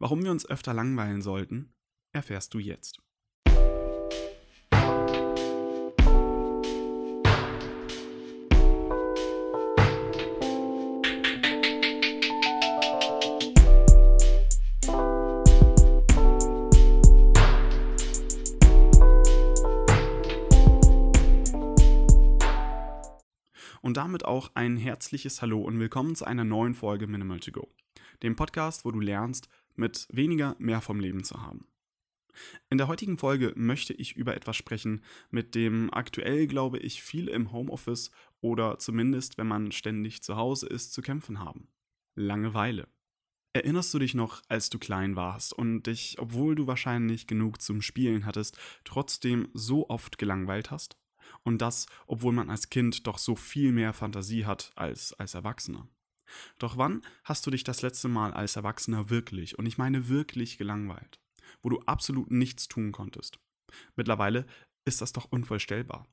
Warum wir uns öfter langweilen sollten, erfährst du jetzt. Und damit auch ein herzliches Hallo und willkommen zu einer neuen Folge Minimal to Go, dem Podcast, wo du lernst, mit weniger mehr vom Leben zu haben. In der heutigen Folge möchte ich über etwas sprechen, mit dem aktuell, glaube ich, viele im Homeoffice oder zumindest, wenn man ständig zu Hause ist, zu kämpfen haben. Langeweile. Erinnerst du dich noch, als du klein warst und dich, obwohl du wahrscheinlich genug zum Spielen hattest, trotzdem so oft gelangweilt hast? Und das, obwohl man als Kind doch so viel mehr Fantasie hat als als Erwachsener. Doch wann hast du dich das letzte Mal als Erwachsener wirklich, und ich meine wirklich gelangweilt, wo du absolut nichts tun konntest? Mittlerweile ist das doch unvorstellbar.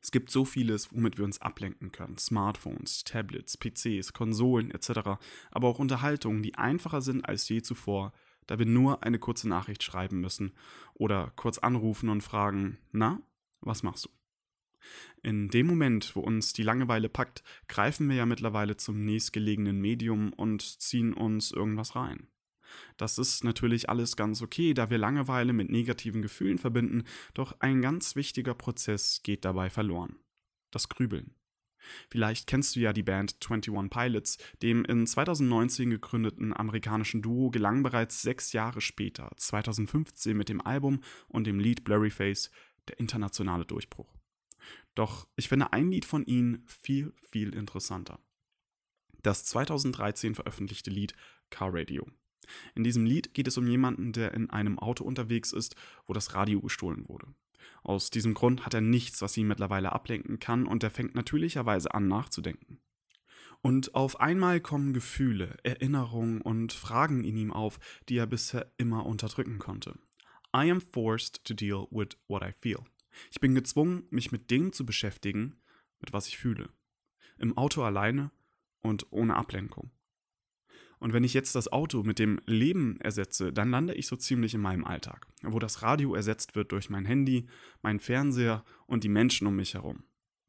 Es gibt so vieles, womit wir uns ablenken können. Smartphones, Tablets, PCs, Konsolen etc. Aber auch Unterhaltungen, die einfacher sind als je zuvor, da wir nur eine kurze Nachricht schreiben müssen oder kurz anrufen und fragen, na, was machst du? In dem Moment, wo uns die Langeweile packt, greifen wir ja mittlerweile zum nächstgelegenen Medium und ziehen uns irgendwas rein. Das ist natürlich alles ganz okay, da wir Langeweile mit negativen Gefühlen verbinden, doch ein ganz wichtiger Prozess geht dabei verloren. Das Grübeln. Vielleicht kennst du ja die Band 21 Pilots, dem in 2019 gegründeten amerikanischen Duo gelang bereits sechs Jahre später, 2015 mit dem Album und dem Lied Blurry Face, der internationale Durchbruch. Doch ich finde ein Lied von ihnen viel, viel interessanter. Das 2013 veröffentlichte Lied Car Radio. In diesem Lied geht es um jemanden, der in einem Auto unterwegs ist, wo das Radio gestohlen wurde. Aus diesem Grund hat er nichts, was ihn mittlerweile ablenken kann, und er fängt natürlicherweise an nachzudenken. Und auf einmal kommen Gefühle, Erinnerungen und Fragen in ihm auf, die er bisher immer unterdrücken konnte. I am forced to deal with what I feel. Ich bin gezwungen, mich mit dem zu beschäftigen, mit was ich fühle. Im Auto alleine und ohne Ablenkung. Und wenn ich jetzt das Auto mit dem Leben ersetze, dann lande ich so ziemlich in meinem Alltag, wo das Radio ersetzt wird durch mein Handy, mein Fernseher und die Menschen um mich herum.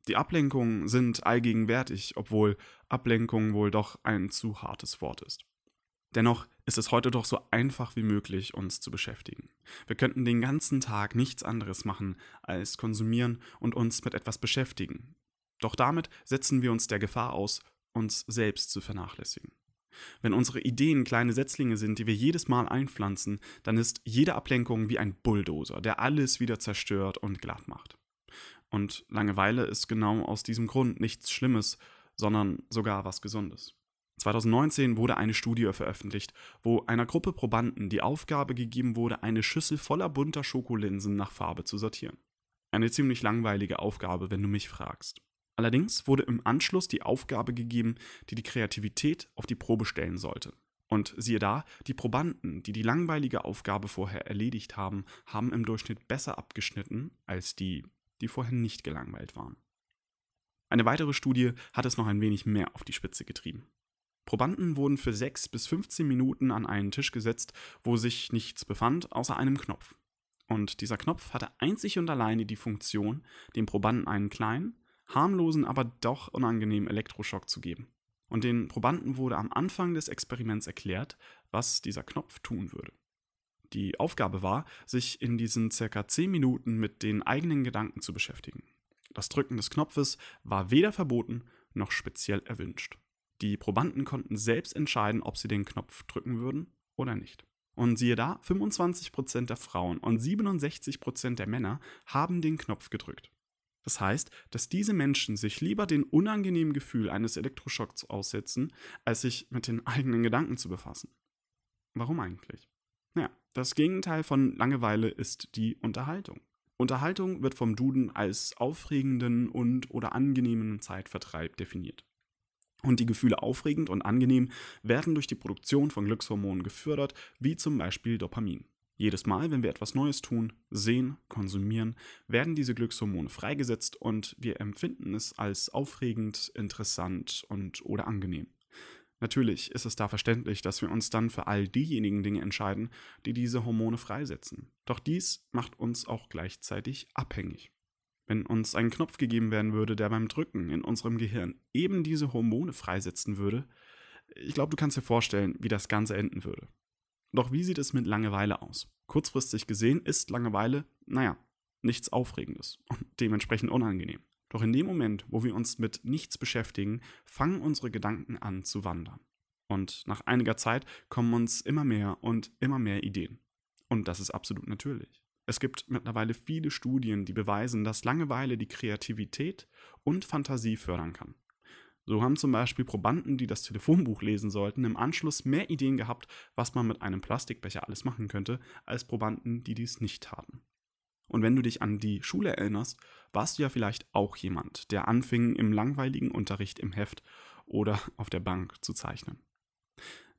Die Ablenkungen sind allgegenwärtig, obwohl Ablenkung wohl doch ein zu hartes Wort ist. Dennoch ist es heute doch so einfach wie möglich, uns zu beschäftigen. Wir könnten den ganzen Tag nichts anderes machen, als konsumieren und uns mit etwas beschäftigen. Doch damit setzen wir uns der Gefahr aus, uns selbst zu vernachlässigen. Wenn unsere Ideen kleine Setzlinge sind, die wir jedes Mal einpflanzen, dann ist jede Ablenkung wie ein Bulldozer, der alles wieder zerstört und glatt macht. Und Langeweile ist genau aus diesem Grund nichts Schlimmes, sondern sogar was Gesundes. 2019 wurde eine Studie veröffentlicht, wo einer Gruppe Probanden die Aufgabe gegeben wurde, eine Schüssel voller bunter Schokolinsen nach Farbe zu sortieren. Eine ziemlich langweilige Aufgabe, wenn du mich fragst. Allerdings wurde im Anschluss die Aufgabe gegeben, die die Kreativität auf die Probe stellen sollte. Und siehe da, die Probanden, die die langweilige Aufgabe vorher erledigt haben, haben im Durchschnitt besser abgeschnitten als die, die vorher nicht gelangweilt waren. Eine weitere Studie hat es noch ein wenig mehr auf die Spitze getrieben. Probanden wurden für 6 bis 15 Minuten an einen Tisch gesetzt, wo sich nichts befand außer einem Knopf. Und dieser Knopf hatte einzig und alleine die Funktion, dem Probanden einen kleinen, harmlosen, aber doch unangenehmen Elektroschock zu geben. Und den Probanden wurde am Anfang des Experiments erklärt, was dieser Knopf tun würde. Die Aufgabe war, sich in diesen circa 10 Minuten mit den eigenen Gedanken zu beschäftigen. Das Drücken des Knopfes war weder verboten noch speziell erwünscht. Die Probanden konnten selbst entscheiden, ob sie den Knopf drücken würden oder nicht. Und siehe da, 25% der Frauen und 67% der Männer haben den Knopf gedrückt. Das heißt, dass diese Menschen sich lieber den unangenehmen Gefühl eines Elektroschocks aussetzen, als sich mit den eigenen Gedanken zu befassen. Warum eigentlich? Naja, das Gegenteil von Langeweile ist die Unterhaltung. Unterhaltung wird vom Duden als aufregenden und oder angenehmen Zeitvertreib definiert. Und die Gefühle aufregend und angenehm werden durch die Produktion von Glückshormonen gefördert, wie zum Beispiel Dopamin. Jedes Mal, wenn wir etwas Neues tun, sehen, konsumieren, werden diese Glückshormone freigesetzt und wir empfinden es als aufregend, interessant und oder angenehm. Natürlich ist es da verständlich, dass wir uns dann für all diejenigen Dinge entscheiden, die diese Hormone freisetzen. Doch dies macht uns auch gleichzeitig abhängig. Wenn uns ein Knopf gegeben werden würde, der beim Drücken in unserem Gehirn eben diese Hormone freisetzen würde, ich glaube, du kannst dir vorstellen, wie das Ganze enden würde. Doch wie sieht es mit Langeweile aus? Kurzfristig gesehen ist Langeweile, naja, nichts Aufregendes und dementsprechend unangenehm. Doch in dem Moment, wo wir uns mit nichts beschäftigen, fangen unsere Gedanken an zu wandern. Und nach einiger Zeit kommen uns immer mehr und immer mehr Ideen. Und das ist absolut natürlich. Es gibt mittlerweile viele Studien, die beweisen, dass Langeweile die Kreativität und Fantasie fördern kann. So haben zum Beispiel Probanden, die das Telefonbuch lesen sollten, im Anschluss mehr Ideen gehabt, was man mit einem Plastikbecher alles machen könnte, als Probanden, die dies nicht haben. Und wenn du dich an die Schule erinnerst, warst du ja vielleicht auch jemand, der anfing, im langweiligen Unterricht im Heft oder auf der Bank zu zeichnen.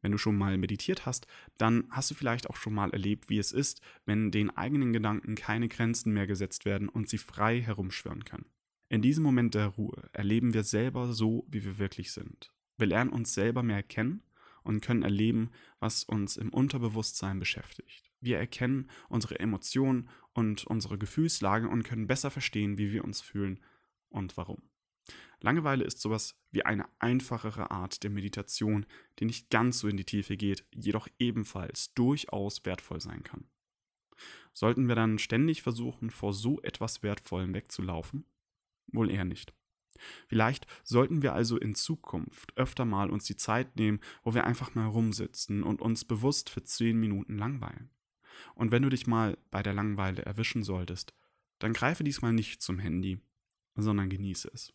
Wenn du schon mal meditiert hast, dann hast du vielleicht auch schon mal erlebt, wie es ist, wenn den eigenen Gedanken keine Grenzen mehr gesetzt werden und sie frei herumschwirren können. In diesem Moment der Ruhe erleben wir selber so, wie wir wirklich sind. Wir lernen uns selber mehr kennen und können erleben, was uns im Unterbewusstsein beschäftigt. Wir erkennen unsere Emotionen und unsere Gefühlslage und können besser verstehen, wie wir uns fühlen und warum. Langeweile ist sowas wie eine einfachere Art der Meditation, die nicht ganz so in die Tiefe geht, jedoch ebenfalls durchaus wertvoll sein kann. Sollten wir dann ständig versuchen, vor so etwas Wertvollem wegzulaufen? Wohl eher nicht. Vielleicht sollten wir also in Zukunft öfter mal uns die Zeit nehmen, wo wir einfach mal rumsitzen und uns bewusst für zehn Minuten langweilen. Und wenn du dich mal bei der Langeweile erwischen solltest, dann greife diesmal nicht zum Handy, sondern genieße es.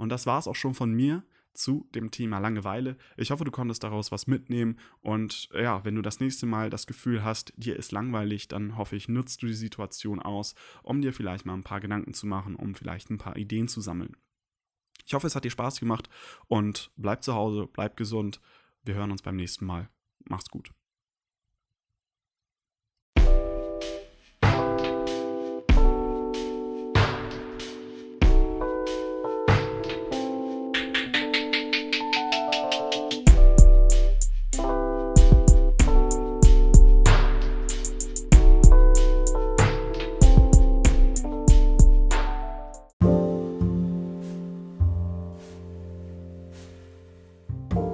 Und das war es auch schon von mir zu dem Thema Langeweile. Ich hoffe, du konntest daraus was mitnehmen. Und ja, wenn du das nächste Mal das Gefühl hast, dir ist langweilig, dann hoffe ich, nutzt du die Situation aus, um dir vielleicht mal ein paar Gedanken zu machen, um vielleicht ein paar Ideen zu sammeln. Ich hoffe, es hat dir Spaß gemacht und bleib zu Hause, bleib gesund. Wir hören uns beim nächsten Mal. Mach's gut.